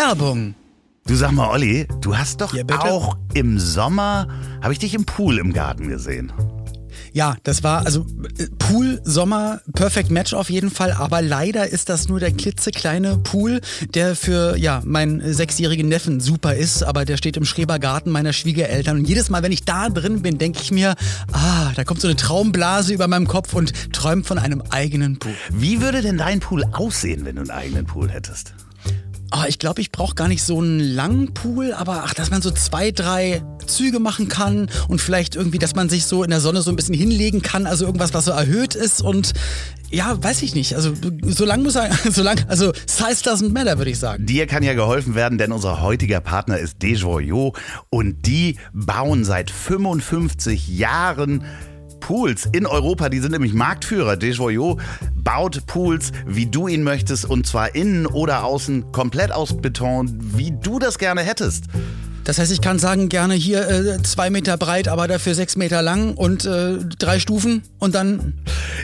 Werbung. Du sag mal, Olli, du hast doch Ja, auch im Sommer, habe ich dich im Pool im Garten gesehen. Ja, das war also äh, Pool, Sommer, Perfect Match auf jeden Fall. Aber leider ist das nur der klitzekleine Pool, der für ja meinen sechsjährigen Neffen super ist. Aber der steht im Schrebergarten meiner Schwiegereltern. Und jedes Mal, wenn ich da drin bin, denke ich mir, ah, da kommt so eine Traumblase über meinem Kopf und träumt von einem eigenen Pool. Wie würde denn dein Pool aussehen, wenn du einen eigenen Pool hättest? Ah, ich glaube, ich brauche gar nicht so einen langen Pool, aber ach, dass man so zwei, drei Züge machen kann und vielleicht irgendwie, dass man sich so in der Sonne so ein bisschen hinlegen kann, also irgendwas, was so erhöht ist und ja, weiß ich nicht. Also so lang muss er, so lang, also Size doesn't matter, würde ich sagen. Dir kann ja geholfen werden, denn unser heutiger Partner ist Desjoyaux und die bauen seit 55 Jahren Pools in Europa. Die sind nämlich Marktführer. Desjoyaux baut Pools, wie du ihn möchtest und zwar innen oder außen komplett aus Beton, wie du das gerne hättest. Das heißt, ich kann sagen, gerne hier äh, zwei Meter breit, aber dafür sechs Meter lang und äh, drei Stufen und dann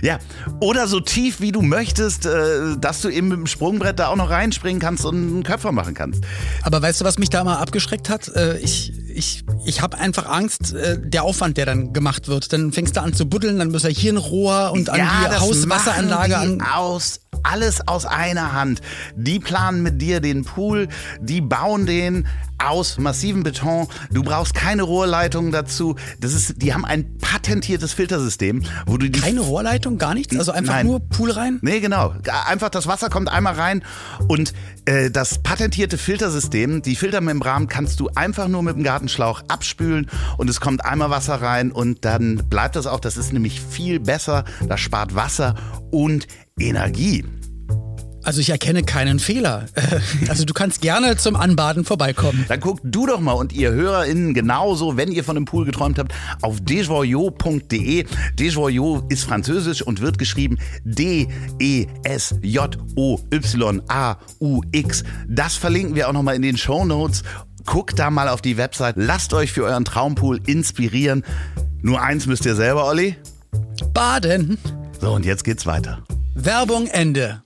Ja, oder so tief wie du möchtest, äh, dass du eben mit dem Sprungbrett da auch noch reinspringen kannst und einen Köpfer machen kannst. Aber weißt du, was mich da mal abgeschreckt hat? Äh, ich ich, ich habe einfach Angst, äh, der Aufwand, der dann gemacht wird. Dann fängst du an zu buddeln, dann muss er hier ein Rohr und an die das Hauswasseranlage die an. aus alles aus einer Hand. Die planen mit dir den Pool, die bauen den aus massivem Beton. Du brauchst keine Rohrleitungen dazu. Das ist, die haben ein patentiertes Filtersystem, wo du die Keine Rohrleitung, gar nichts? Also einfach Nein. nur Pool rein? Nee, genau. Einfach das Wasser kommt einmal rein und äh, das patentierte Filtersystem, die Filtermembran kannst du einfach nur mit dem Gartenschlauch abspülen und es kommt einmal Wasser rein und dann bleibt das auch. Das ist nämlich viel besser. Das spart Wasser und Energie. Also ich erkenne keinen Fehler. Also du kannst gerne zum Anbaden vorbeikommen. Dann guckt du doch mal und ihr HörerInnen genauso, wenn ihr von einem Pool geträumt habt, auf desjoyaux.de. Desjoyaux ist französisch und wird geschrieben D-E-S-J-O-Y-A-U-X. Das verlinken wir auch nochmal in den Show Notes. Guckt da mal auf die Website. Lasst euch für euren Traumpool inspirieren. Nur eins müsst ihr selber, Olli. Baden. So, und jetzt geht's weiter. Werbung Ende.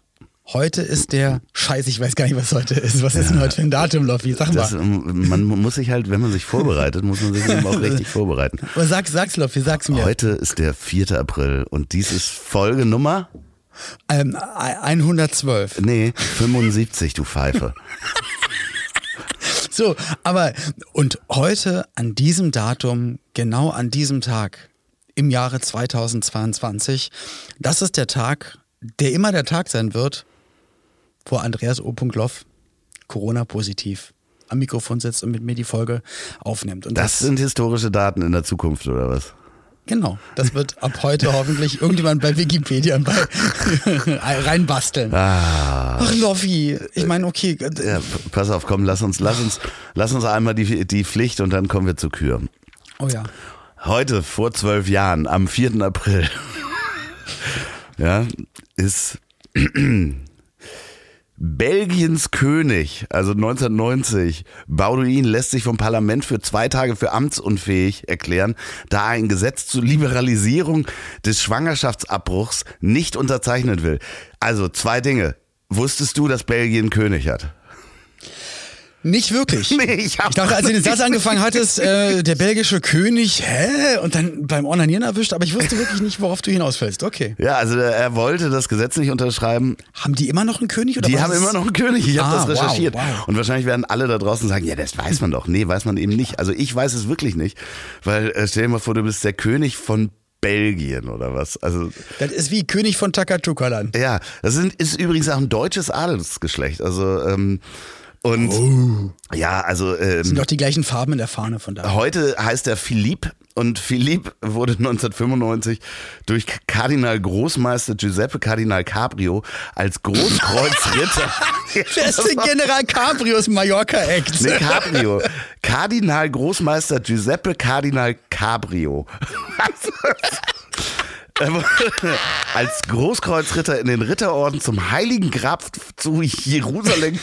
Heute ist der Scheiß, ich weiß gar nicht, was heute ist. Was ist denn heute für ein Datum, Loffi? Sag mal. Das, ähm, man muss sich halt, wenn man sich vorbereitet, muss man sich eben auch richtig vorbereiten. Aber sag, sag's, Loffi, sag's mir. Heute ist der 4. April und dies ist Folge Nummer, Ähm, 112. nee, 75, du Pfeife. So, aber und heute an diesem Datum, genau an diesem Tag im Jahre 2022, das ist der Tag, der immer der Tag sein wird, wo Andreas O. Loff Corona-positiv am Mikrofon sitzt und mit mir die Folge aufnimmt. Und Das sind historische Daten in der Zukunft, oder was? genau, das wird ab heute hoffentlich irgendjemand bei Wikipedia bei reinbasteln. Ach, Loffi, ich meine, okay, Ja, p- pass auf, komm, lass uns, lass uns, lass uns einmal die, die Pflicht und dann kommen wir zur Kür. oh ja. Heute, vor zwölf Jahren, am 4. April, ja, ist Belgiens König, also 1990, Bauduin lässt sich vom Parlament für zwei Tage für amtsunfähig erklären, da er ein Gesetz zur Liberalisierung des Schwangerschaftsabbruchs nicht unterzeichnen will. Also zwei Dinge. Wusstest du, dass Belgien König hat? Nicht wirklich. Nee, ich Ich dachte, als du den Satz angefangen hattest, äh, der belgische König, hä? Und dann beim Onanieren erwischt, aber ich wusste wirklich nicht, worauf du hinausfällst. Okay. Ja, also er wollte das Gesetz nicht unterschreiben. Haben die immer noch einen König? Oder Die haben immer noch einen König. Ich habe Ah, das recherchiert. Wow, wow. Und wahrscheinlich werden alle da draußen sagen, ja, das weiß man doch. Nee, weiß man eben nicht. Also ich weiß es wirklich nicht. Weil äh, stell dir mal vor, du bist der König von Belgien oder was. Also Das ist wie König von Takatukaland. ja, das sind, ist übrigens auch ein deutsches Adelsgeschlecht. Also ähm, und Oh. ja, also ähm, Sind doch die gleichen Farben in der Fahne von da. Heute heißt er Philipp und Philippe wurde 1995 durch Kardinal Großmeister Giuseppe Kardinal Cabrio als Großkreuzritter. Wer ist denn General Cabrios Mallorca-Act? Nee, Cabrio. Kardinal Großmeister Giuseppe Kardinal Cabrio. als Großkreuzritter in den Ritterorden zum Heiligen Grab zu Jerusalem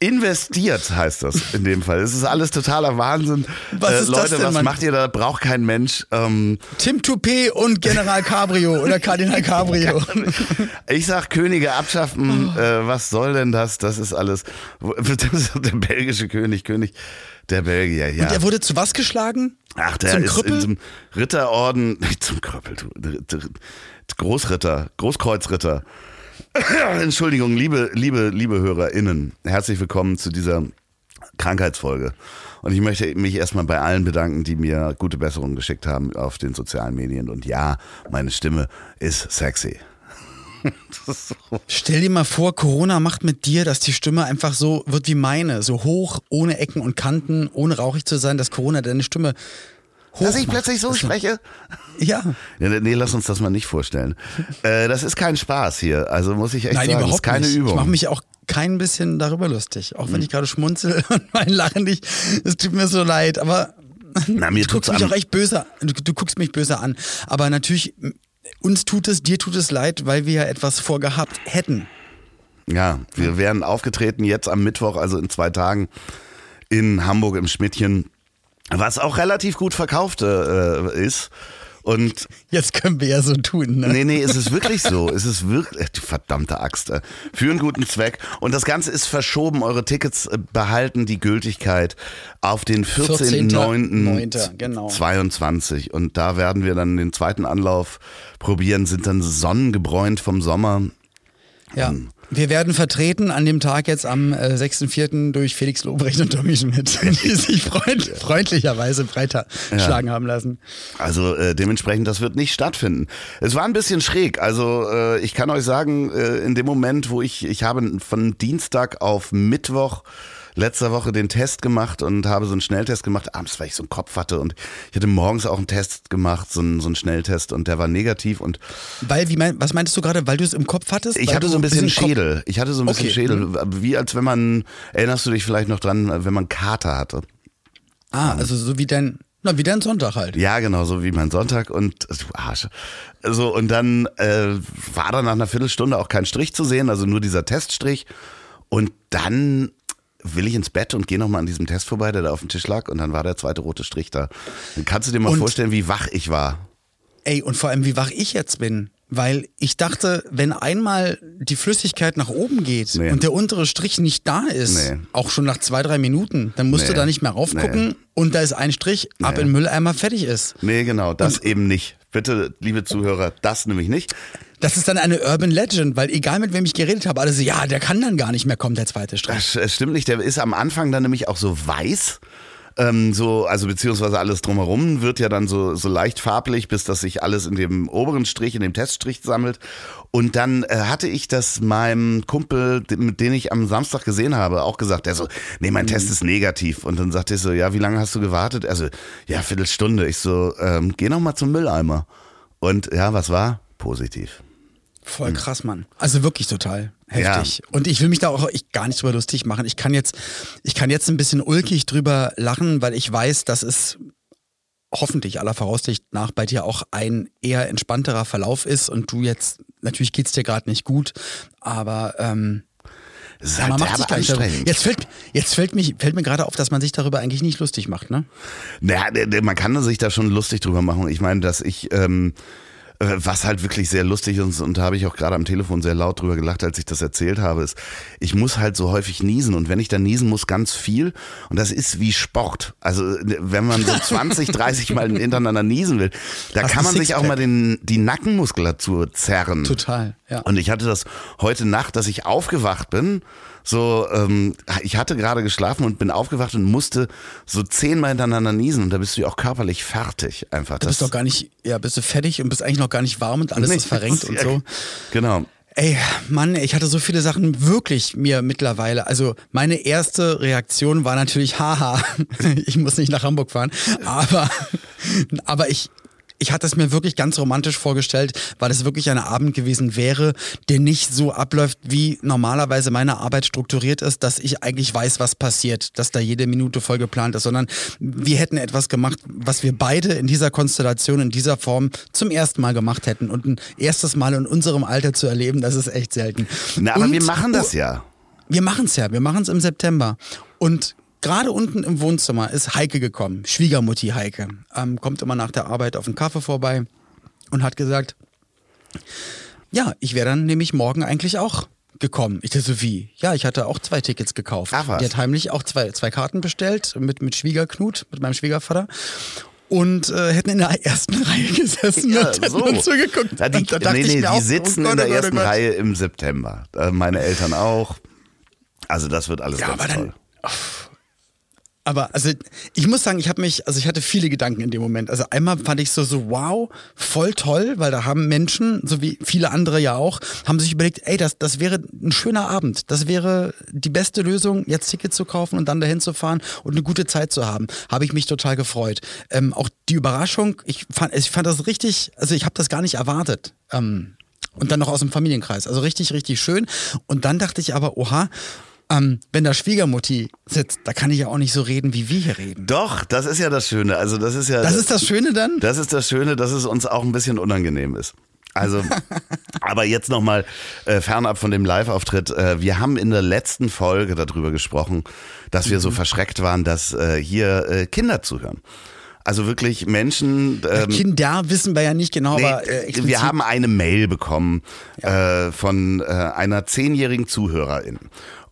investiert, heißt das in dem Fall. Es ist alles totaler Wahnsinn. Was äh, ist Leute, das denn, was Mann? macht ihr da? Braucht kein Mensch. Ähm, Tim Toupet und General Cabrio oder Kardinal Cabrio. ich sag Könige abschaffen. Oh. Äh, was soll denn das? Das ist alles. Das ist der belgische König, König der Belgier. Ja. Und er wurde zu was geschlagen? Ach, der zum ist Krüppel? in zum Ritterorden, nicht zum Krüppel, du, Großritter, Großkreuzritter. Entschuldigung, liebe, liebe, liebe HörerInnen, herzlich willkommen zu dieser Krankheitsfolge. Und ich möchte mich erstmal bei allen bedanken, die mir gute Besserungen geschickt haben auf den sozialen Medien. Und ja, meine Stimme ist sexy. So. Stell dir mal vor, Corona macht mit dir, dass die Stimme einfach so wird wie meine, so hoch, ohne Ecken und Kanten, ohne rauchig zu sein, dass Corona deine Stimme Dass ich plötzlich so spreche? Ja. Ja, nee, lass uns das mal nicht vorstellen. Äh, das ist kein Spaß hier. Also muss ich echt Nein, sagen, das ist keine nicht. Übung. Hm. Ich mache mich auch kein bisschen darüber lustig. Auch wenn ich gerade schmunzel und mein Lachen nicht. Es tut mir so leid, aber Na, mir du guckst mich am- auch echt böse du, du guckst mich böse an. Aber natürlich, uns tut es, dir tut es leid, weil wir ja etwas vorgehabt hätten. Ja, wir wären aufgetreten jetzt am Mittwoch, also in zwei Tagen in Hamburg im Schmidtchen, was auch relativ gut verkauft äh, ist. Und Jetzt können wir ja so tun. Ne? nee, nee, es ist wirklich so. Es ist wirklich, äh, die verdammte Axt, äh, für einen guten Zweck. Und das Ganze ist verschoben. Eure Tickets äh, behalten die Gültigkeit auf den 14.09.22. 14.09., genau. 22. Und da werden wir dann den zweiten Anlauf probieren, sind dann sonnengebräunt vom Sommer. Ja. Wir werden vertreten an dem Tag jetzt am äh, 6.4. durch Felix Lobrecht und Tommy Schmidt, die sich freund, freundlicherweise breiter schlagen haben lassen. Also äh, dementsprechend, das wird nicht stattfinden. Es war ein bisschen schräg. Also äh, ich kann euch sagen, äh, in dem Moment, wo ich, ich habe von Dienstag auf Mittwoch letzter Woche den Test gemacht und habe so einen Schnelltest gemacht, abends, weil ich so einen Kopf hatte und ich hatte morgens auch einen Test gemacht, so einen, so einen Schnelltest und der war negativ und Weil, wie mein, was meintest du gerade, weil du es im Kopf hattest? ich hatte so ein bisschen Kopf- Schädel. Ich hatte so ein bisschen Okay. Schädel, wie als wenn man, erinnerst du dich vielleicht noch dran, wenn man Kater hatte? Ah, also so wie dein, na, wie dein Sonntag halt. Ja, genau, so wie mein Sonntag und du Arsch. So, und dann äh, war da nach einer Viertelstunde auch kein Strich zu sehen, also nur dieser Teststrich. Und dann will ich ins Bett und gehe nochmal an diesem Test vorbei, der da auf dem Tisch lag, und dann war der zweite rote Strich da. Dann kannst du dir mal Und- vorstellen, wie wach ich war. Ey, und vor allem, wie wach ich jetzt bin. Weil ich dachte, wenn einmal die Flüssigkeit nach oben geht Nee. und der untere Strich nicht da ist, Nee. auch schon nach zwei, drei Minuten, dann musst Nee. du da nicht mehr raufgucken und da ist ein Strich, ab in den Mülleimer, fertig ist. Nee, genau, das eben nicht. Bitte, liebe Zuhörer, das nämlich nicht. Das ist dann eine Urban Legend, weil egal mit wem ich geredet habe, alle so, ja, der kann dann gar nicht mehr kommen, der zweite Strich. Das stimmt nicht, der ist am Anfang dann nämlich auch so weiß. Ähm, so, also beziehungsweise alles drumherum wird ja dann so, so leicht farblich, bis das sich alles in dem oberen Strich, in dem Teststrich sammelt. Und dann äh, hatte ich das meinem Kumpel, den- mit dem ich am Samstag gesehen habe, auch gesagt. Der so, nee, mein Test ist negativ. Und dann sagte ich so, ja, wie lange hast du gewartet? Also, ja, Viertelstunde. Ich so, ähm, geh noch mal zum Mülleimer. Und ja, was war? Positiv. Voll krass, Mann. Also wirklich total heftig. Und ich will mich da auch ich gar nicht drüber lustig machen. Ich kann jetzt, ich kann jetzt ein bisschen ulkig drüber lachen, weil ich weiß, dass es hoffentlich aller Voraussicht nach bei dir auch ein eher entspannterer Verlauf ist und du jetzt, natürlich geht's dir gerade nicht gut, aber ähm, Das ist man halt macht sich anstrengend. Jetzt fällt, jetzt fällt, mich, fällt mir gerade auf, dass man sich darüber eigentlich nicht lustig macht, ne? Naja, man kann sich da schon lustig drüber machen. Ich meine, dass ich, ähm, äh, was halt wirklich sehr lustig ist, und da habe ich auch gerade am Telefon sehr laut drüber gelacht, als ich das erzählt habe, ist, ich muss halt so häufig niesen und wenn ich dann niesen muss, ganz viel und das ist wie Sport. Also wenn man so 20, 30 Mal hintereinander niesen will, da Hast kann man sich auch mal den, die Nackenmuskulatur zerren. Total, ja. Und ich hatte das heute Nacht, dass ich aufgewacht bin. So, ähm, ich hatte gerade geschlafen und bin aufgewacht und musste so zehnmal hintereinander niesen und da bist du ja auch körperlich fertig einfach. Du bist doch gar nicht, ja, bist du fertig und bist eigentlich noch gar nicht warm und alles ist verrenkt und so. Genau. Ey, Mann, ich hatte so viele Sachen wirklich mir mittlerweile. Also meine erste Reaktion war natürlich, haha, ich muss nicht nach Hamburg fahren. Aber, aber ich, ich hatte es mir wirklich ganz romantisch vorgestellt, weil es wirklich ein Abend gewesen wäre, der nicht so abläuft, wie normalerweise meine Arbeit strukturiert ist, dass ich eigentlich weiß, was passiert, dass da jede Minute voll geplant ist, sondern wir hätten etwas gemacht, was wir beide in dieser Konstellation, in dieser Form zum ersten Mal gemacht hätten. Und ein erstes Mal in unserem Alter zu erleben, das ist echt selten. Na, aber Und- wir machen das ja. wir machen es ja, wir machen es im September. Und gerade unten im Wohnzimmer ist Heike gekommen, Schwiegermutti Heike. Ähm, kommt immer nach der Arbeit auf den Kaffee vorbei und hat gesagt, ja, ich wäre dann nämlich morgen eigentlich auch gekommen. Ich dachte so, wie? Ja, ich hatte auch zwei Tickets gekauft. Ach was. Die hat heimlich auch zwei, zwei Karten bestellt mit, mit Schwiegerknut, mit meinem Schwiegervater. Und äh, hätten in der ersten Reihe gesessen Ja, und hätten so. uns zugeguckt. Ja, die, da nee, nee, die auch, sitzen oh in der oh Gott, oh ersten. Reihe im September. Äh, Meine Eltern auch. Also das wird alles Ja, ganz aber toll. dann. Aber also ich muss sagen, ich habe mich, also ich hatte viele Gedanken in dem Moment. Also einmal fand ich so so wow, voll toll, weil da haben Menschen, so wie viele andere ja auch, haben sich überlegt, ey, das das wäre ein schöner Abend. Das wäre die beste Lösung, jetzt Tickets zu kaufen und dann dahin zu fahren und eine gute Zeit zu haben. Habe ich mich total gefreut. Ähm, auch die Überraschung, ich fand ich fand das richtig, also ich habe das gar nicht erwartet. Ähm, und dann noch aus dem Familienkreis. Also richtig, richtig schön. Und dann dachte ich aber, oha, ähm, wenn da Schwiegermutti sitzt, da kann ich ja auch nicht so reden, wie wir hier reden. Doch, das ist ja das Schöne. Also das ist ja. Das ist das Schöne dann? Das ist das Schöne, dass es uns auch ein bisschen unangenehm ist. Also, aber jetzt nochmal äh, fernab von dem Live-Auftritt. Äh, wir haben in der letzten Folge darüber gesprochen, dass wir Mhm. so verschreckt waren, dass äh, hier äh, Kinder zuhören. Also wirklich Menschen. Ähm, Kinder wissen wir ja nicht genau, Nee, aber äh, wir haben eine Mail bekommen äh, von äh, einer zehnjährigen Zuhörerin.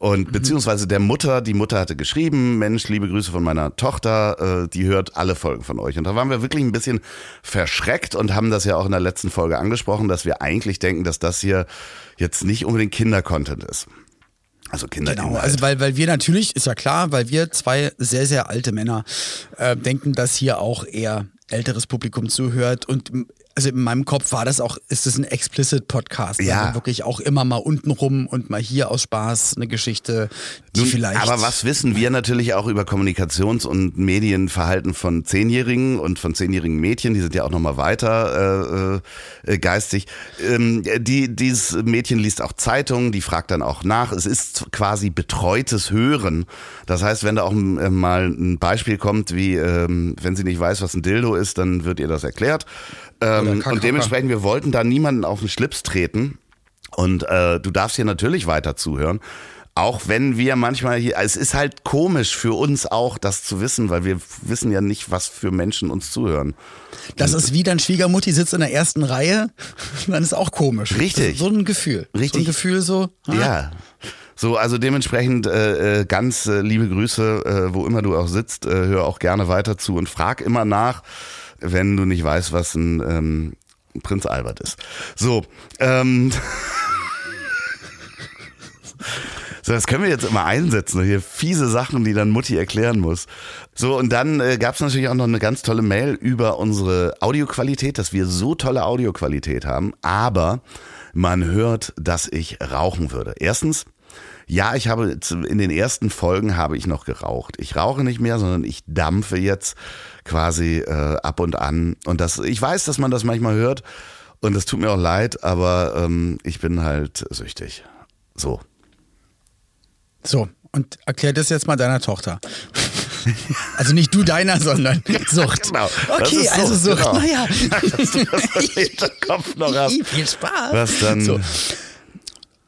Mhm. Und beziehungsweise der Mutter, die Mutter hatte geschrieben, Mensch, liebe Grüße von meiner Tochter, äh, die hört alle Folgen von euch. Und da waren wir wirklich ein bisschen verschreckt und haben das ja auch in der letzten Folge angesprochen, dass wir eigentlich denken, dass das hier jetzt nicht unbedingt Kinder-Content ist. Also Kinder. Genau, also weil, weil wir natürlich, ist ja klar, weil wir zwei sehr, sehr alte Männer äh, denken, dass hier auch eher älteres Publikum zuhört und also in meinem Kopf war das auch, ist das ein explicit Podcast. Ja. Also wirklich auch immer mal unten rum und mal hier aus Spaß eine Geschichte, die Nun, vielleicht. Aber was wissen wir natürlich auch über Kommunikations- und Medienverhalten von Zehnjährigen und von zehnjährigen Mädchen, die sind ja auch nochmal weiter äh, äh, geistig. Ähm, die, dieses Mädchen liest auch Zeitungen, die fragt dann auch nach. Es ist quasi betreutes Hören. Das heißt, wenn da auch äh, mal ein Beispiel kommt, wie ähm, wenn sie nicht weiß, was ein Dildo ist, dann wird ihr das erklärt. Ähm, und dementsprechend, wir wollten da niemanden auf den Schlips treten. Und äh, du darfst hier natürlich weiter zuhören. Auch wenn wir manchmal hier, es ist halt komisch für uns auch, das zu wissen, weil wir wissen ja nicht, was für Menschen uns zuhören. Das ist wie dein Schwiegermutti sitzt in der ersten Reihe, dann ist auch komisch. Richtig. So ein Gefühl. So Richtig. ein Gefühl so. ah, Ja. So, also dementsprechend äh, äh, ganz äh, liebe Grüße, äh, wo immer du auch sitzt, äh, hör auch gerne weiter zu und frag immer nach, wenn du nicht weißt, was ein ähm, Prinz Albert ist. So, ähm, So, das können wir jetzt immer einsetzen. Hier fiese Sachen, die dann Mutti erklären muss. So, und dann äh, gab es natürlich auch noch eine ganz tolle Mail über unsere Audioqualität, dass wir so tolle Audioqualität haben. Aber man hört, dass ich rauchen würde. Erstens, ja, ich habe in den ersten Folgen habe ich noch geraucht. Ich rauche nicht mehr, sondern ich dampfe jetzt quasi äh, ab und an. Und das, ich weiß, dass man das manchmal hört und das tut mir auch leid, aber ähm, ich bin halt süchtig. So. So, und erklär das jetzt mal deiner Tochter. Also nicht du deiner, sondern Sucht. Genau. Das Okay, also Sucht. genau. Naja. Dass du das im Hinterkopf noch hast. Viel Spaß. Was dann? So.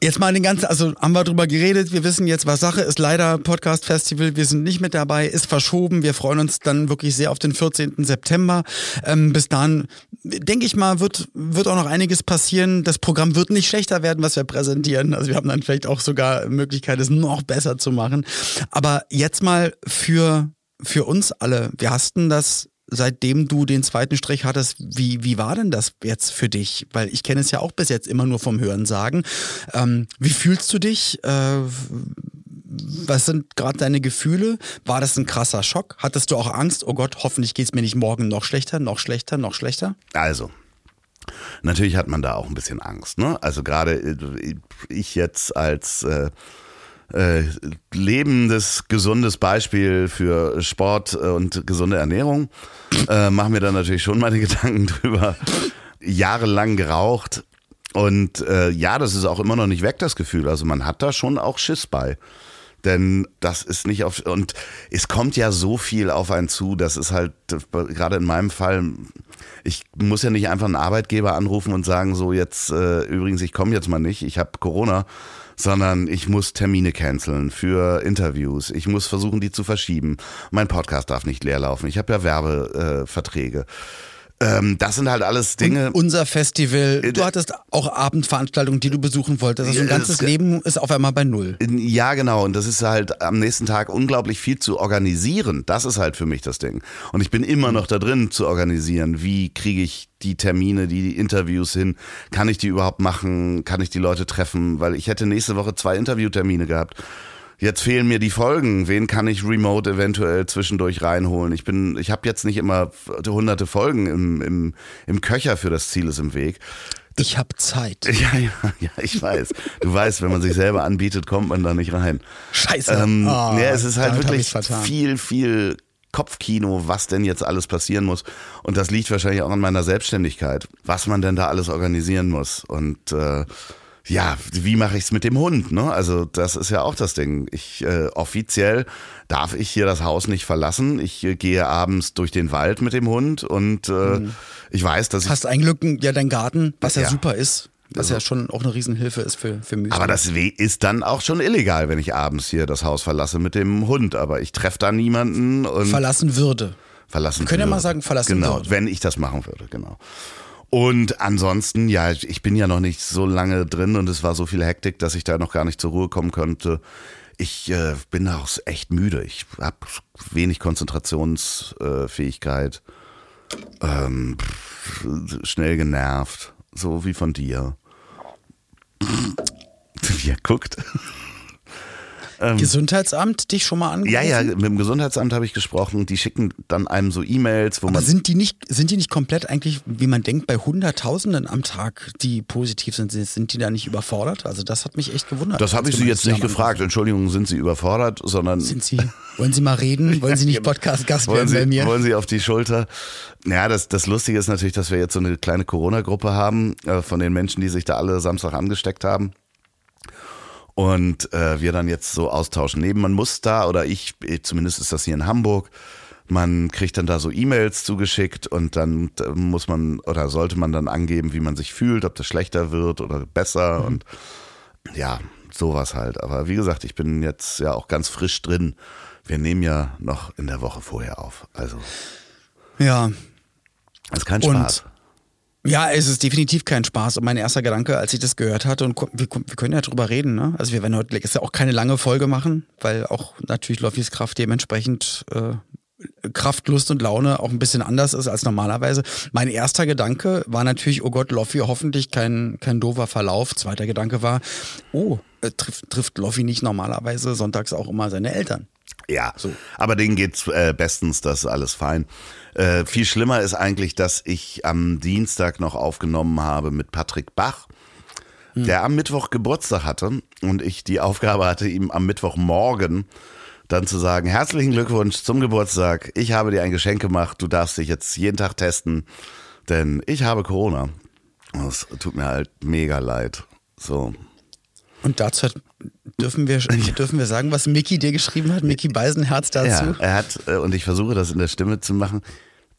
Jetzt mal den ganzen, also haben wir drüber geredet, wir wissen jetzt, was Sache ist. Leider Podcast Festival, wir sind nicht mit dabei, ist verschoben. Wir freuen uns dann wirklich sehr auf den 14. September. Ähm, bis dahin, denke ich mal, wird, wird auch noch einiges passieren. Das Programm wird nicht schlechter werden, was wir präsentieren. Also wir haben dann vielleicht auch sogar Möglichkeit, es noch besser zu machen. Aber jetzt mal für, für uns alle. Wir hasten das seitdem du den zweiten Strich hattest, wie, wie war denn das jetzt für dich? Weil ich kenne es ja auch bis jetzt immer nur vom Hören sagen. Ähm, wie fühlst du dich? Äh, was sind gerade deine Gefühle? War das ein krasser Schock? Hattest du auch Angst? Oh Gott, hoffentlich geht es mir nicht morgen noch schlechter, noch schlechter, noch schlechter? Also, Natürlich hat man da auch ein bisschen Angst. Ne? Also gerade äh, ich jetzt als äh, äh, lebendes, gesundes Beispiel für Sport und gesunde Ernährung äh, mache mir da natürlich schon meine Gedanken drüber. Jahrelang geraucht und äh, ja, das ist auch immer noch nicht weg, das Gefühl. Also man hat da schon auch Schiss bei. Denn das ist nicht auf. Und es kommt ja so viel auf einen zu, das ist halt, gerade in meinem Fall, ich muss ja nicht einfach einen Arbeitgeber anrufen und sagen, so jetzt, äh, übrigens, ich komme jetzt mal nicht, ich habe Corona, sondern ich muss Termine canceln für Interviews. Ich muss versuchen, die zu verschieben. Mein Podcast darf nicht leer laufen. Ich habe ja Werbeverträge. Äh, ähm, das sind halt alles Dinge. Und unser Festival, äh, du hattest auch Abendveranstaltungen, die du besuchen wolltest. Also ein ganzes Leben ist auf einmal bei Null. Ja, genau. Und das ist halt am nächsten Tag unglaublich viel zu organisieren. Das ist halt für mich das Ding. Und ich bin immer noch da drin zu organisieren. Wie kriege ich die Termine, die Interviews hin? Kann ich die überhaupt machen? Kann ich die Leute treffen? Weil ich hätte nächste Woche zwei Interviewtermine gehabt. Jetzt fehlen mir die Folgen. Wen kann ich remote eventuell zwischendurch reinholen? Ich bin, ich habe jetzt nicht immer hunderte Folgen im, im, im Köcher für das Ziel ist im Weg. Ich habe Zeit. Ja, ja, ja, ich weiß. Du weißt, wenn man sich selber anbietet, kommt man da nicht rein. Scheiße. Ähm, oh, ja, es ist halt wirklich viel, viel Kopfkino, was denn jetzt alles passieren muss. Und das liegt wahrscheinlich auch an meiner Selbstständigkeit, was man denn da alles organisieren muss. Und äh, ja, wie mache ich es mit dem Hund? Ne? Also das ist ja auch das Ding. Ich äh, offiziell darf ich hier das Haus nicht verlassen. Ich äh, gehe abends durch den Wald mit dem Hund und äh, mhm. ich weiß, dass ich hast ein Glück ja dein Garten, was ja, ja super ist. Was also, ja schon auch eine Riesenhilfe ist für, für Müsli. Aber das ist dann auch schon illegal, wenn ich abends hier das Haus verlasse mit dem Hund. Aber ich treffe da niemanden und. Verlassen würde. Verlassen Wir können würde. ja mal sagen, verlassen genau, würde. Genau, wenn ich das machen würde, genau. Und ansonsten, ja, ich bin ja noch nicht so lange drin und es war so viel Hektik, dass ich da noch gar nicht zur Ruhe kommen könnte. Ich äh, bin auch echt müde. Ich habe wenig Konzentrationsfähigkeit. Äh, ähm, schnell genervt. So wie von dir. Wie er guckt. Ähm, Gesundheitsamt dich schon mal angerufen? Ja, ja, mit dem Gesundheitsamt habe ich gesprochen. Die schicken dann einem so E-Mails, wo Aber man. Sind die nicht, sind die nicht komplett eigentlich, wie man denkt, bei Hunderttausenden am Tag, die positiv sind, sind die da nicht überfordert? Also das hat mich echt gewundert. Das habe ich Sie jetzt nicht gefragt. Entschuldigung, sind Sie überfordert, sondern. Sind Sie? Wollen Sie mal reden? Wollen Sie nicht Podcast-Gast werden bei mir? Wollen Sie auf die Schulter? Ja, das, das Lustige ist natürlich, dass wir jetzt so eine kleine Corona-Gruppe haben äh, von den Menschen, die sich da alle Samstag angesteckt haben und äh, wir dann jetzt so austauschen. Neben man muss da oder ich, zumindest ist das hier in Hamburg, man kriegt dann da so E-Mails zugeschickt und dann muss man oder sollte man dann angeben, wie man sich fühlt, ob das schlechter wird oder besser mhm. und ja, sowas halt. Aber wie gesagt, ich bin jetzt ja auch ganz frisch drin. Wir nehmen ja noch in der Woche vorher auf. Also. Ja. Das ist kein Spaß. Ja, es ist definitiv kein Spaß. Und mein erster Gedanke, als ich das gehört hatte, und wir, wir können ja drüber reden, ne? Also wir werden heute ist ja auch keine lange Folge machen, weil auch natürlich Loffis Kraft dementsprechend äh, Kraft, Lust und Laune auch ein bisschen anders ist als normalerweise. Mein erster Gedanke war natürlich, oh Gott, Loffi, hoffentlich kein, kein doofer Verlauf. Zweiter Gedanke war, oh, äh, trifft, trifft Loffi nicht normalerweise sonntags auch immer seine Eltern. Ja, so. aber denen geht's äh, bestens, das ist alles fein. Äh, viel schlimmer ist eigentlich, dass ich am Dienstag noch aufgenommen habe mit Patrick Bach, hm. der am Mittwoch Geburtstag hatte und ich die Aufgabe hatte, ihm am Mittwochmorgen dann zu sagen, herzlichen Glückwunsch zum Geburtstag, ich habe dir ein Geschenk gemacht, du darfst dich jetzt jeden Tag testen, denn ich habe Corona. Das tut mir halt mega leid. So. Und dazu hat Dürfen wir, dürfen wir sagen, was Mickey dir geschrieben hat? Mickey Beisenherz dazu? Ja, er hat, äh, und ich versuche das in der Stimme zu machen,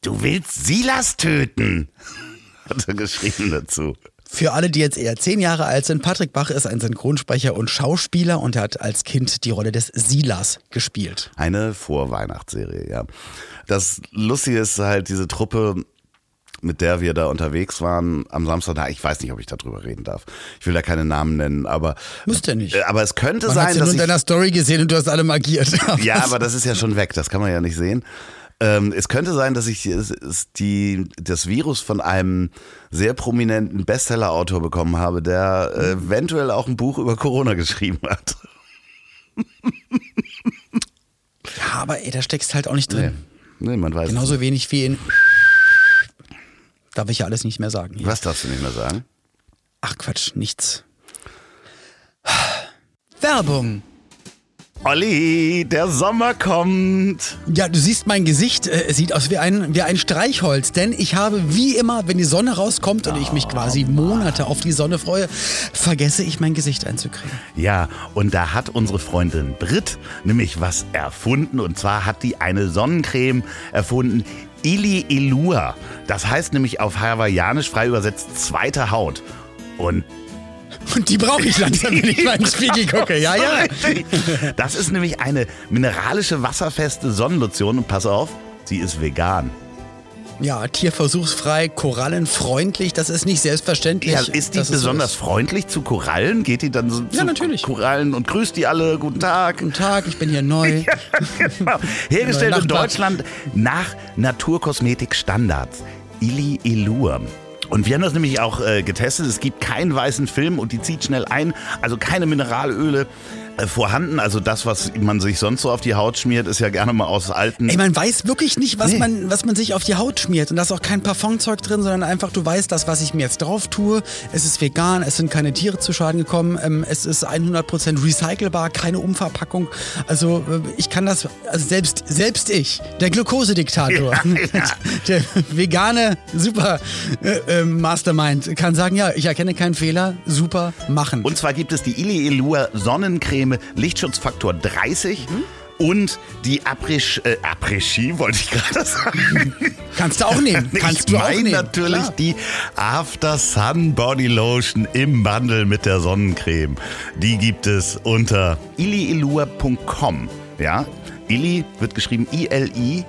du willst Silas töten, hat er geschrieben dazu. Für alle, die jetzt eher zehn Jahre alt sind, Patrick Bach ist ein Synchronsprecher und Schauspieler und er hat als Kind die Rolle des Silas gespielt. Eine Vorweihnachtsserie, ja. Das Lustige ist halt, diese Truppe mit der wir da unterwegs waren am Samstag. Na, ich weiß nicht, ob ich darüber reden darf. Ich will da keine Namen nennen, aber. Müsste ja nicht. Äh, aber es könnte man sein, ja dass. nur in deiner Story gesehen und du hast alle markiert. ja, aber das ist ja schon weg. Das kann man ja nicht sehen. Ähm, es könnte sein, dass ich die, das Virus von einem sehr prominenten Bestseller-Autor bekommen habe, der äh, eventuell auch ein Buch über Corona geschrieben hat. ja, aber ey, da steckst halt auch nicht drin. Nee, nee man weiß Genauso wenig wie in Darf ich ja alles nicht mehr sagen. Hier. Was darfst du nicht mehr sagen? Ach Quatsch, nichts. Werbung. Olli, der Sommer kommt. Ja, du siehst mein Gesicht, äh, es sieht aus wie ein, wie ein Streichholz, denn ich habe wie immer, wenn die Sonne rauskommt und ich mich quasi Monate auf die Sonne freue, vergesse ich mein Gesicht einzukriegen. Ja, und da hat unsere Freundin Brit nämlich was erfunden. Und zwar hat die eine Sonnencreme erfunden, Ili Elua. Das heißt nämlich auf Hawaiianisch frei übersetzt zweite Haut. Und Und die brauche ich langsam, wenn ich mal in den Spiegel gucke. Ja, ja. Das ist nämlich eine mineralische, wasserfeste Sonnenlotion. Und pass auf, sie ist vegan. Ja, tierversuchsfrei, korallenfreundlich, das ist nicht selbstverständlich. Ja, ist die besonders ist. freundlich zu Korallen? Geht die dann so Ja, zu natürlich. Korallen und grüßt die alle? Guten Tag. Guten Tag, ich bin hier neu. Genau. Hergestellt in. Deutschland nach Naturkosmetik-Standards. Ili Elur. Und wir haben das nämlich auch äh, getestet. Es gibt keinen weißen Film und die zieht schnell ein. Also keine Mineralöle vorhanden. Also das, was man sich sonst so auf die Haut schmiert, ist ja gerne mal aus alten. Ey, man weiß wirklich nicht, was, Nee. man, was man sich auf die Haut schmiert. Und da ist auch kein Parfumzeug drin, sondern einfach, du weißt, das, was ich mir jetzt drauf tue, es ist vegan, es sind keine Tiere zu Schaden gekommen, ähm, es ist 100% recycelbar, keine Umverpackung. Also äh, ich kann das, also selbst, selbst ich, der Glukosediktator, der vegane Super äh, äh, Mastermind, kann sagen, ja, ich erkenne keinen Fehler, super, machen. Und zwar gibt es die Ili Elur Sonnencreme Lichtschutzfaktor 30. Und die Après, äh, Après-Ski, wollte ich gerade sagen. Kannst du auch nehmen, kannst ich du auch nehmen. natürlich klar. die After Sun Body Lotion im Bundle mit der Sonnencreme. Die gibt es unter iliilua.com. Ja, Ili wird geschrieben I-L-I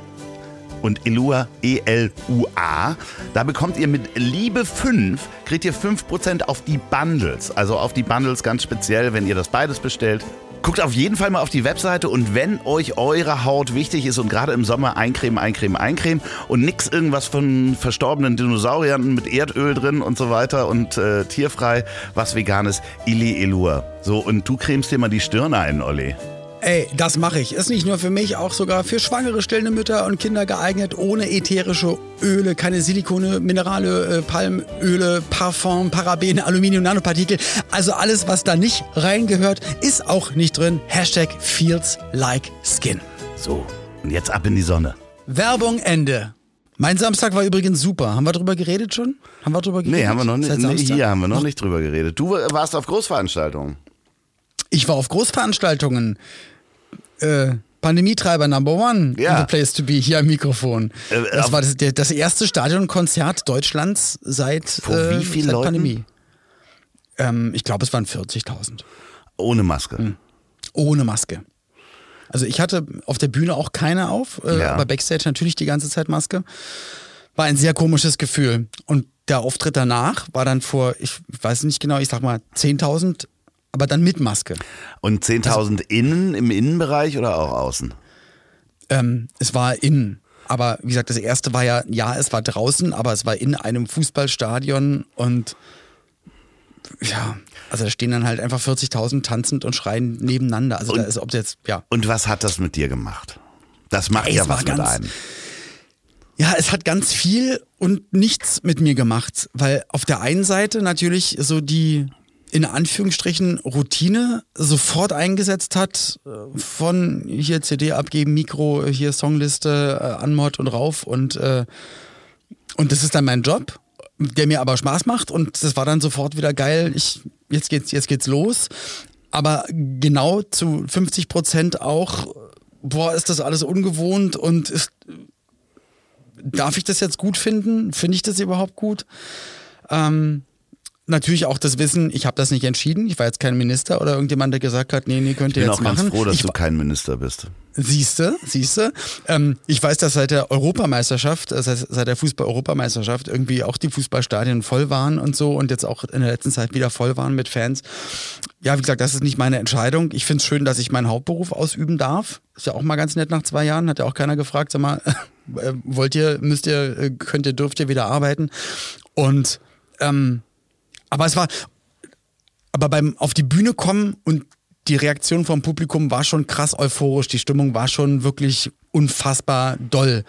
und Elua E-L-U-A. Da bekommt ihr mit Liebe 5, kriegt ihr 5% auf die Bundles. Also auf die Bundles ganz speziell, wenn ihr das beides bestellt. Guckt auf jeden Fall mal auf die Webseite und wenn euch eure Haut wichtig ist und gerade im Sommer eincremen, eincremen, eincremen und nix irgendwas von verstorbenen Dinosauriern mit Erdöl drin und so weiter und äh, tierfrei, was veganes, Ili Elua. So, und du cremst dir mal die Stirn ein, Olli. Ey, das mache ich. Ist nicht nur für mich, auch sogar für schwangere, stillende Mütter und Kinder geeignet, ohne ätherische Öle, keine Silikone, Minerale, äh, Palmöle, Parfum, Parabene, Aluminium, Nanopartikel. Also alles, was da nicht reingehört, ist auch nicht drin. Hashtag feels like skin. So, und jetzt ab in die Sonne. Werbung Ende. Mein Samstag war übrigens super. Haben wir drüber geredet schon? Haben wir drüber geredet? Nee, haben wir noch nicht. Nee, hier haben wir noch nicht drüber geredet. Du warst auf Großveranstaltungen. Ich war auf Großveranstaltungen. Äh, Pandemietreiber Number One Ja. the place to be hier am Mikrofon. Äh, das war das, das erste Stadionkonzert Deutschlands seit, Vor äh, wie vielen seit Leuten? Pandemie. Ähm, ich glaube, es waren 40.000. Ohne Maske. Hm. Ohne Maske. Also ich hatte auf der Bühne auch keine auf, äh, Ja. aber Backstage natürlich die ganze Zeit Maske. War ein sehr komisches Gefühl. Und der Auftritt danach war dann vor, ich weiß nicht genau, ich sag mal 10.000, aber dann mit Maske. Und 10.000 innen, im Innenbereich oder auch außen? Ähm, es war innen. Aber wie gesagt, das erste war ja, ja, es war draußen, aber es war in einem Fußballstadion und ja, also da stehen dann halt einfach 40.000 tanzend und schreien nebeneinander. Also da Und- ist, ob jetzt, ja. Und was hat das mit dir gemacht? Das macht Ey, ja was mit ganz- einem. Ja, es hat ganz viel und nichts mit mir gemacht, weil auf der einen Seite natürlich so die in Anführungsstrichen Routine sofort eingesetzt hat äh, von hier CD abgeben, Mikro, hier Songliste, äh, Anmod und rauf und äh, und das ist dann mein Job, der mir aber Spaß macht und das war dann sofort wieder geil. Ich jetzt geht's jetzt geht's los, aber genau zu 50 Prozent auch boah ist das alles ungewohnt und ist darf ich das jetzt gut finden? Finde ich das überhaupt gut? Ähm, natürlich auch das Wissen, ich habe das nicht entschieden. Ich war jetzt kein Minister oder irgendjemand, der gesagt hat, nee, nee, könnt Ich ihr bin jetzt auch ganz machen. froh, dass ich, du kein Minister bist. Siehste, siehste. Ähm, ich weiß, dass seit der Europameisterschaft, äh, seit, seit der Fußball-Europameisterschaft irgendwie auch die Fußballstadien voll waren und so und jetzt auch in der letzten Zeit wieder voll waren mit Fans. Ja, wie gesagt, das ist nicht meine Entscheidung. Ich finde es schön, dass ich meinen Hauptberuf ausüben darf. Ist ja auch mal ganz nett nach zwei Jahren. Hat ja auch keiner gefragt, sag mal, äh, wollt ihr, müsst ihr, äh, könnt ihr, dürft ihr wieder arbeiten? Und ähm, aber es war, aber beim auf die Bühne kommen und die Reaktion vom Publikum war schon krass euphorisch. Die Stimmung war schon wirklich unfassbar doll.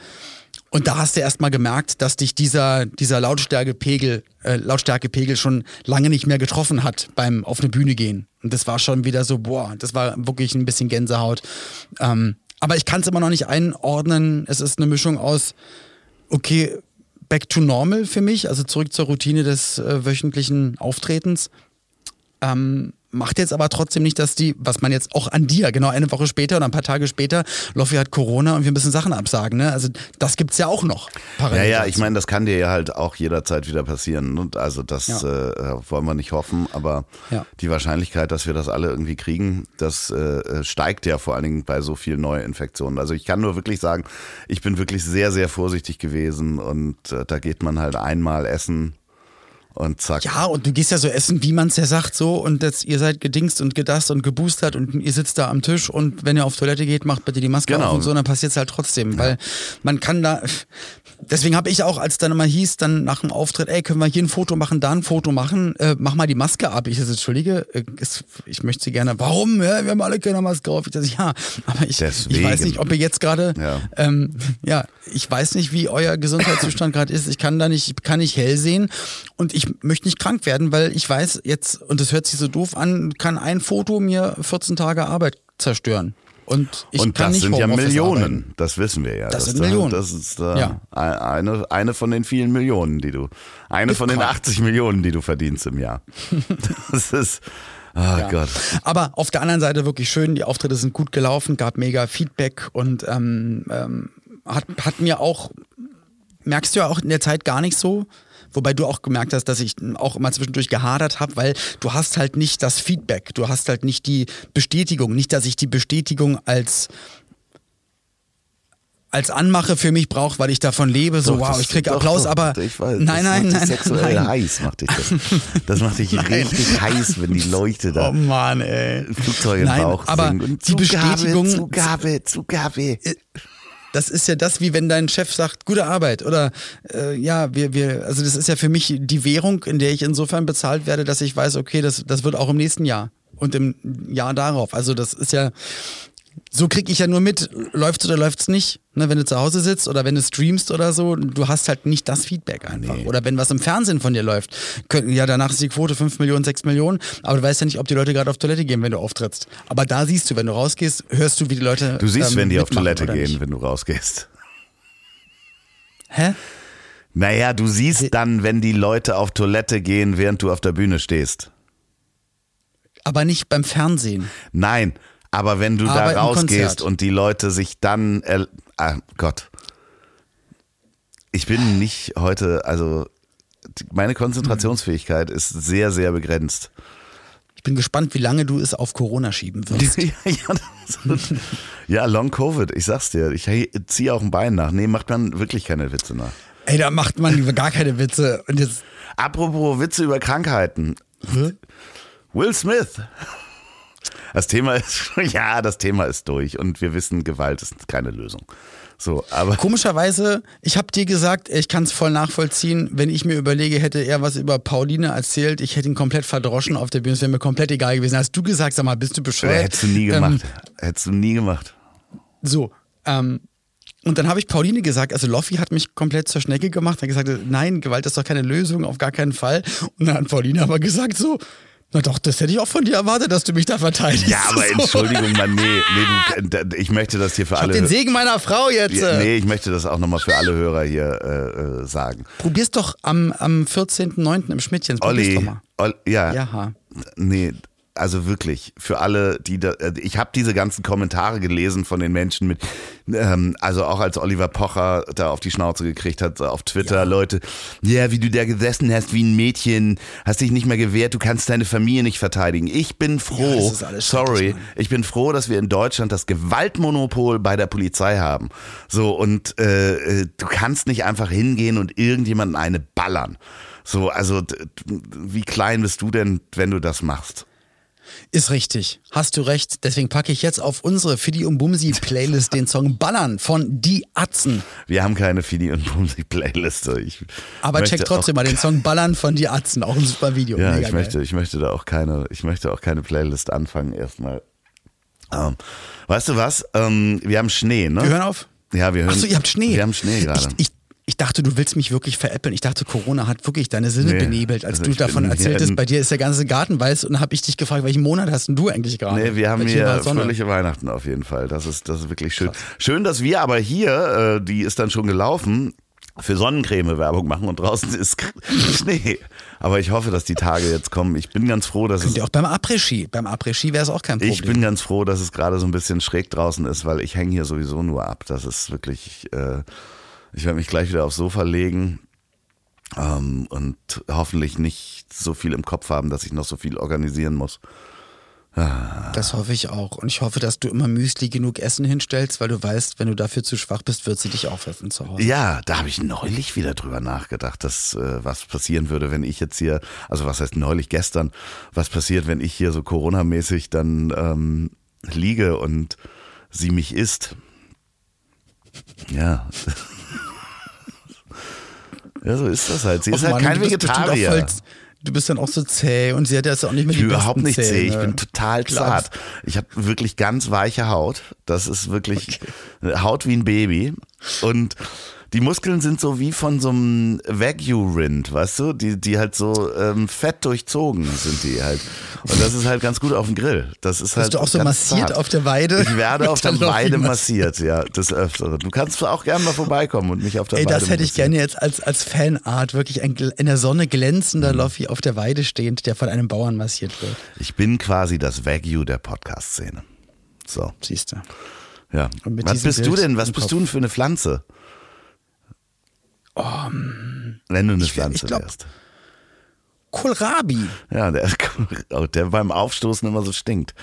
Und da hast du erst mal gemerkt, dass dich dieser, dieser Lautstärkepegel, äh, Lautstärkepegel schon lange nicht mehr getroffen hat beim auf eine Bühne gehen. Und das war schon wieder so, boah, das war wirklich ein bisschen Gänsehaut. Ähm, aber ich kann es immer noch nicht einordnen. Es ist eine Mischung aus, okay, back to normal für mich, also zurück zur Routine des äh, wöchentlichen Auftretens. Ähm, macht jetzt aber trotzdem nicht, dass die, was man jetzt auch an dir, genau eine Woche später oder ein paar Tage später, Loffi hat Corona und wir müssen Sachen absagen. Ne? Also das gibt's ja auch noch. Ja, ja, ich meine, das kann dir ja halt auch jederzeit wieder passieren. Und also das ja. äh, wollen wir nicht hoffen, aber ja. die Wahrscheinlichkeit, dass wir das alle irgendwie kriegen, das äh, steigt ja vor allen Dingen bei so vielen Neuinfektionen. Also ich kann nur wirklich sagen, ich bin wirklich sehr, sehr vorsichtig gewesen und äh, da geht man halt einmal essen und zack. Ja, und du gehst ja so essen, wie man es ja sagt, so. Und jetzt, ihr seid gedingst und gedast und geboostert und ihr sitzt da am Tisch und wenn ihr auf Toilette geht, macht bitte die Maske genau. auf und so, dann passiert es halt trotzdem. Ja. Weil man kann da, deswegen habe ich auch, als dann immer hieß, dann nach dem Auftritt, ey, können wir hier ein Foto machen, da ein Foto machen, äh, mach mal die Maske ab. Ich sage, entschuldige, äh, ich möchte sie gerne, warum? Ja, wir haben alle keine Maske auf. Ich sage, ja, aber ich, ich weiß nicht, ob ihr jetzt gerade, ja. Ähm, ja, ich weiß nicht, wie euer Gesundheitszustand gerade ist. Ich kann da nicht, kann nicht hell sehen und ich möchte nicht krank werden, weil ich weiß jetzt, und das hört sich so doof an, kann ein Foto mir 14 Tage Arbeit zerstören. Und, ich und das sind ja Millionen, arbeiten. das wissen wir ja. Das, das sind da, Millionen. Das ist äh, ja. eine, eine von den vielen Millionen, die du, eine ist von den 80 Millionen, die du verdienst im Jahr. das ist, oh ja. Gott. Aber auf der anderen Seite wirklich schön, die Auftritte sind gut gelaufen, gab mega Feedback und ähm, ähm, hat, hat mir auch, merkst du ja auch in der Zeit gar nicht so, Wobei du auch gemerkt hast, dass ich auch immer zwischendurch gehadert habe, weil du hast halt nicht das Feedback, du hast halt nicht die Bestätigung, nicht, dass ich die Bestätigung als als Anmache für mich brauche, weil ich davon lebe, so doch, wow, ich kriege Applaus, doch, aber ich weiß, nein, nein, nein, sexuell nein. heiß macht dich das. Das macht dich richtig heiß, wenn die Leuchte da. Oh Mann, ey. Flugzeuge im Bauch aber singen. die Bestätigung Zugabe, Zugabe. Äh, das ist ja das, wie wenn dein Chef sagt, gute Arbeit. Oder äh, ja, wir, wir, also das ist ja für mich die Währung, in der ich insofern bezahlt werde, dass ich weiß, okay, das, das wird auch im nächsten Jahr und im Jahr darauf. Also das ist ja, so krieg ich ja nur mit, läuft's oder läuft's nicht. Ne, wenn du zu Hause sitzt oder wenn du streamst oder so, du hast halt nicht das Feedback einfach. Nee. Oder wenn was im Fernsehen von dir läuft. Ja, danach ist die Quote 5 Millionen, 6 Millionen, aber du weißt ja nicht, ob die Leute gerade auf Toilette gehen, wenn du auftrittst. Aber da siehst du, wenn du rausgehst, hörst du, wie die Leute. Du siehst, ähm, wenn die auf Toilette gehen, nicht. wenn du rausgehst. Hä? Naja, du siehst dann, wenn die Leute auf Toilette gehen, während du auf der Bühne stehst. Aber nicht beim Fernsehen. Nein, aber wenn du Aber da rausgehst und die Leute sich dann, ah, Gott. Ich bin nicht heute, also meine Konzentrationsfähigkeit ist sehr, sehr begrenzt. Ich bin gespannt, wie lange du es auf Corona schieben wirst. ja, ja, ja, Long Covid, ich sag's dir. Ich ziehe auch ein Bein nach. Nee, macht man wirklich keine Witze nach. Ey, da macht man gar keine Witze. Und jetzt Apropos Witze über Krankheiten. Hm? Will Smith das Thema ist, ja, das Thema ist durch und wir wissen, Gewalt ist keine Lösung. So, aber Komischerweise, ich habe dir gesagt, ich kann es voll nachvollziehen, wenn ich mir überlege, hätte er was über Pauline erzählt, ich hätte ihn komplett verdroschen auf der Bühne, es wäre mir komplett egal gewesen. Hast du gesagt, sag mal, bist du bescheuert? Hättest du nie gemacht. Ähm, Hättest du nie gemacht. So, ähm, und dann habe ich Pauline gesagt, also Loffi hat mich komplett zur Schnecke gemacht, hat gesagt, nein, Gewalt ist doch keine Lösung, auf gar keinen Fall. Und dann hat Pauline aber gesagt so, na doch, das hätte ich auch von dir erwartet, dass du mich da verteidigst. Ja, aber Entschuldigung, Mann, nee, nee du, ich möchte das hier für ich alle. den Segen meiner Frau jetzt. Ja, nee, ich möchte das auch nochmal für alle Hörer hier äh, äh sagen. Probier's doch am, am 14.09. im Schmidtchen. Olli, Olli, ja. Ja. Nee, also wirklich, für alle, die da, äh, ich habe diese ganzen Kommentare gelesen von den Menschen mit, ähm, also auch als Oliver Pocher da auf die Schnauze gekriegt hat auf Twitter, ja. Leute, ja, wie du da gesessen hast wie ein Mädchen, hast dich nicht mehr gewehrt, du kannst deine Familie nicht verteidigen. Ich bin froh, ja, sorry, ich bin froh, dass wir in Deutschland das Gewaltmonopol bei der Polizei haben. So, und äh, äh du kannst nicht einfach hingehen und irgendjemanden eine ballern. So, also wie klein bist du denn, wenn du das machst? Ist richtig. Hast du recht. Deswegen packe ich jetzt auf unsere Fidi und Bumsi Playlist den Song Ballern von Die Atzen. Wir haben keine Fidi und Bumsi Playlist. Ich Aber check trotzdem mal den Song Ballern von Die Atzen. Auch ein super Video. Ja, Mega ich möchte, ich möchte da auch keine, ich möchte auch keine Playlist anfangen erstmal. Ähm, weißt du was? Ähm, wir haben Schnee, ne? Wir hören auf. Ja, wir hören. Achso, ihr habt Schnee. Wir haben Schnee gerade. Ich, ich, ich dachte, du willst mich wirklich veräppeln. Ich dachte, Corona hat wirklich deine Sinne Nee, benebelt, als also du davon erzähltest, bei dir ist der ganze Garten weiß und habe ich dich gefragt, welchen Monat hast denn du eigentlich gerade? Nee, wir haben hier fröhliche Weihnachten auf jeden Fall. Das ist, das ist wirklich schön. Schön, dass wir aber hier, äh, die ist dann schon gelaufen, für Sonnencreme Werbung machen und draußen ist Schnee. Aber ich hoffe, dass die Tage jetzt kommen. Ich bin ganz froh, dass es Könnt ihr auch beim Après-Ski. Beim Après-Ski wäre es auch kein Problem. Ich bin ganz froh, dass es gerade so ein bisschen schräg draußen ist, weil ich hänge hier sowieso nur ab. Das ist wirklich, äh, ich werde mich gleich wieder aufs Sofa legen ähm, und hoffentlich nicht so viel im Kopf haben, dass ich noch so viel organisieren muss. Das hoffe ich auch. Und ich hoffe, dass du immer Müsli genug Essen hinstellst, weil du weißt, wenn du dafür zu schwach bist, wird sie dich aufheffen zu Hause. Ja, da habe ich neulich wieder drüber nachgedacht, dass äh, was passieren würde, wenn ich jetzt hier, also was heißt neulich gestern, was passiert, wenn ich hier so Corona-mäßig dann ähm, liege und sie mich isst. Ja. Ja, so ist das halt. Sie ist Och halt Mann, kein du Vegetarier. voll- Du bist dann auch so zäh und sie hat jetzt auch nicht mehr Ich die bin überhaupt nicht zäh, ich bin total zart. Ich habe wirklich ganz weiche Haut. Das ist wirklich Haut wie ein Baby. Und die Muskeln sind so wie von so einem Wagyu-Rind, weißt du? Die, die halt so ähm, fett durchzogen sind die halt. Und das ist halt ganz gut auf dem Grill. Das ist halt Bist du auch so massiert zart. auf der Weide? Ich werde auf der Weide massiert. ja, des Öfteren. Du kannst auch gerne mal vorbeikommen und mich auf der Ey, Weide das hätte ich gerne jetzt als, als Fanart, wirklich ein in der Sonne Mhm. glänzender Loffi auf der Weide stehend, der von einem Bauern massiert wird. Ich bin quasi das Wagyu der Podcast-Szene. So. Siehst du. Ja. Was bist du Bild denn? Was bist Kopf. du denn für eine Pflanze? Wenn du eine ich Pflanze ich glaub- wärst. Kohlrabi. Ja, der, oh, der beim Aufstoßen immer so stinkt.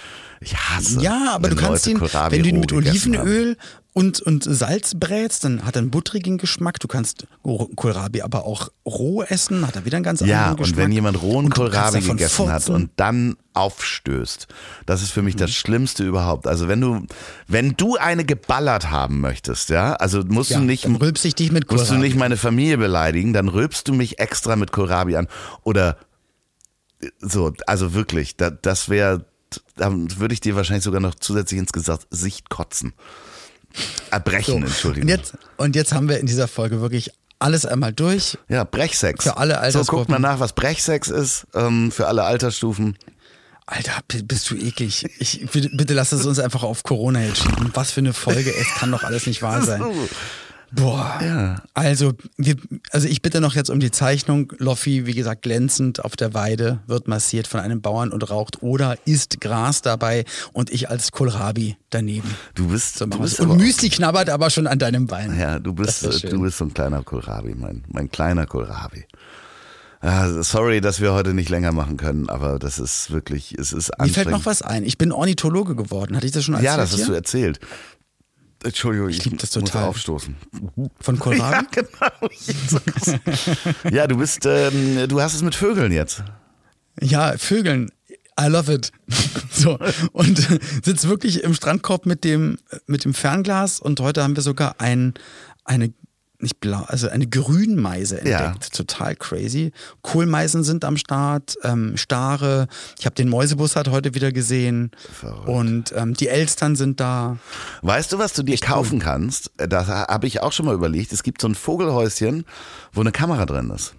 Ich hasse. Ja, aber du kannst Leute ihn, Kohlrabi wenn du ihn mit Olivenöl und, und Salz brätst, dann hat er einen buttrigen Geschmack. Du kannst Kohlrabi aber auch roh essen, hat er wieder einen ganz. Ja, anderen und Geschmack. wenn jemand rohen Und Kohlrabi gegessen hat furzen. und dann aufstößt, das ist für mich Mhm. das Schlimmste überhaupt. Also wenn du, wenn du eine geballert haben möchtest, ja, also musst ja, du nicht dann rülpse ich dich mit Musst du Kohlrabi. nicht meine Familie beleidigen, dann rülpst du mich extra mit Kohlrabi an. Oder so, also wirklich, da, das wäre, da würde ich dir wahrscheinlich sogar noch zusätzlich ins Gesicht kotzen. Erbrechen, So. Entschuldigung. Und jetzt, und jetzt haben wir in dieser Folge wirklich alles einmal durch. ja, Brechsex. Für alle So, Altersgruppen. guckt mal nach, was Brechsex ist, ähm, für alle Altersstufen. Alter, bist du eklig. Ich, bitte, bitte lass es uns einfach auf Corona jetzt schieben. Was für eine Folge. Es kann doch alles nicht wahr sein. Boah. Ja. Also, wir, also ich bitte noch jetzt um die Zeichnung. Loffi, wie gesagt, glänzend auf der Weide, wird massiert von einem Bauern und raucht oder isst Gras dabei und ich als Kohlrabi daneben. Du bist, So du bist und Müsli knabbert aber schon an deinem Bein. Ja, du bist, du bist so ein kleiner Kohlrabi, mein, mein kleiner Kohlrabi. Ah, sorry, dass wir heute nicht länger machen können, aber das ist wirklich, es ist Mir anstrengend. fällt noch was ein. Ich bin Ornithologe geworden. Hatte ich das schon erzählt? Ja, das hast hier? du erzählt. Entschuldigung, ich, lieb das muss total. aufstoßen. Von Kohlrabi? Ja, genau. ja, du bist, ähm, du hast es mit Vögeln jetzt. Ja, Vögeln. I love it. So. Und sitzt wirklich im Strandkorb mit dem, mit dem Fernglas und heute haben wir sogar ein, eine, nicht blau, also eine Grünmeise entdeckt. Ja. Total crazy. Kohlmeisen sind am Start, ähm, Stare. Ich habe den Mäusebussard heute wieder gesehen. Verrückt. Und ähm, die Elstern sind da. Weißt du, was du dir kaufen kannst? Das habe ich auch schon mal überlegt. Es gibt so ein Vogelhäuschen, wo eine Kamera drin ist.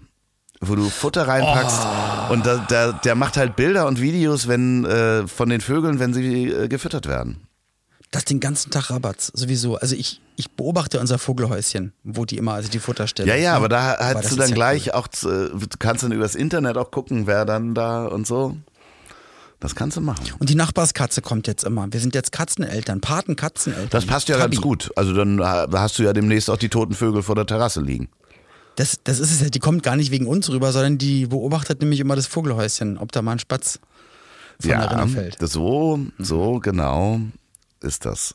Wo du Futter reinpackst Oh. und da, der, der macht halt Bilder und Videos wenn, äh, von den Vögeln, wenn sie äh, gefüttert werden. Das den ganzen Tag Rabatz, sowieso. Also ich, ich beobachte unser Vogelhäuschen, wo die immer, also die Futterstelle. Ja, ja, ne? aber da hast du dann ja gleich cool. auch, äh, du kannst dann übers Internet auch gucken, wer dann da und so. Das kannst du machen. Und die Nachbarskatze kommt jetzt immer. Wir sind jetzt Katzeneltern, Patenkatzeneltern. Das passt ja Tabi. ganz gut. Also dann äh, hast du ja demnächst auch die toten Vögel vor der Terrasse liegen. Das, das ist es ja, die kommt gar nicht wegen uns rüber, sondern die beobachtet nämlich immer das Vogelhäuschen, ob da mal ein Spatz von der Rinne fällt. das so, so genau ist das.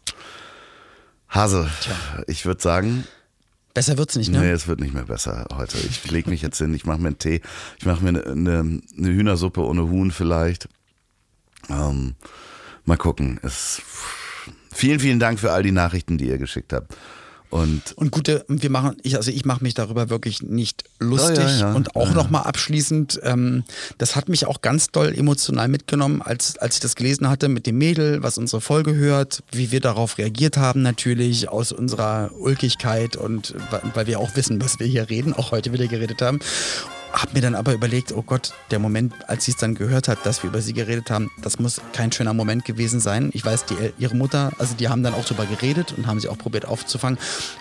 Hase, ich würde sagen, Besser wird's nicht, ne? nee, es wird nicht mehr besser heute. Ich lege mich jetzt hin, ich mache mir einen Tee, ich mache mir eine, eine, eine Hühnersuppe ohne Huhn vielleicht. Ähm, mal gucken. Es, vielen, vielen Dank für all die Nachrichten, die ihr geschickt habt. Und, und gute, wir machen, ich, also ich mache mich darüber wirklich nicht lustig. Ja, ja, ja. Und auch Ja. nochmal abschließend, ähm, das hat mich auch ganz doll emotional mitgenommen, als, als ich das gelesen hatte mit dem Mädel, was unsere Folge hört, wie wir darauf reagiert haben, natürlich aus unserer Ulkigkeit und weil wir auch wissen, was wir hier reden, auch heute wieder geredet haben. Hab mir dann aber überlegt, oh Gott, der Moment, als sie es dann gehört hat, dass wir über sie geredet haben, das muss kein schöner Moment gewesen sein. Ich weiß, die, ihre Mutter, also die haben dann auch drüber geredet und haben sie auch probiert aufzufangen.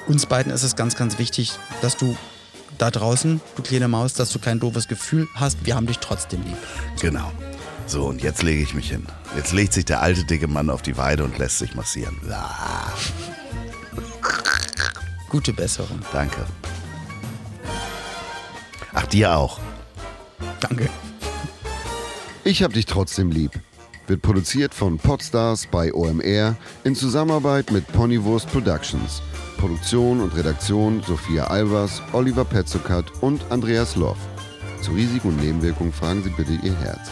Uns beiden ist es ganz, ganz wichtig, dass du da draußen, du kleine Maus, dass du kein doofes Gefühl hast. Wir haben dich trotzdem lieb. genau. So, und jetzt lege ich mich hin. Jetzt legt sich der alte dicke Mann auf die Weide und lässt sich massieren. Ah, Gute Besserung. danke. Ach, dir auch. Danke. Ich hab dich trotzdem lieb. Wird produziert von Podstars bei OMR in Zusammenarbeit mit Ponywurst Productions. Produktion und Redaktion Sophia Albers, Oliver Petzokat und Andreas Loff. Zu Risiken und Nebenwirkungen fragen Sie bitte Ihr Herz.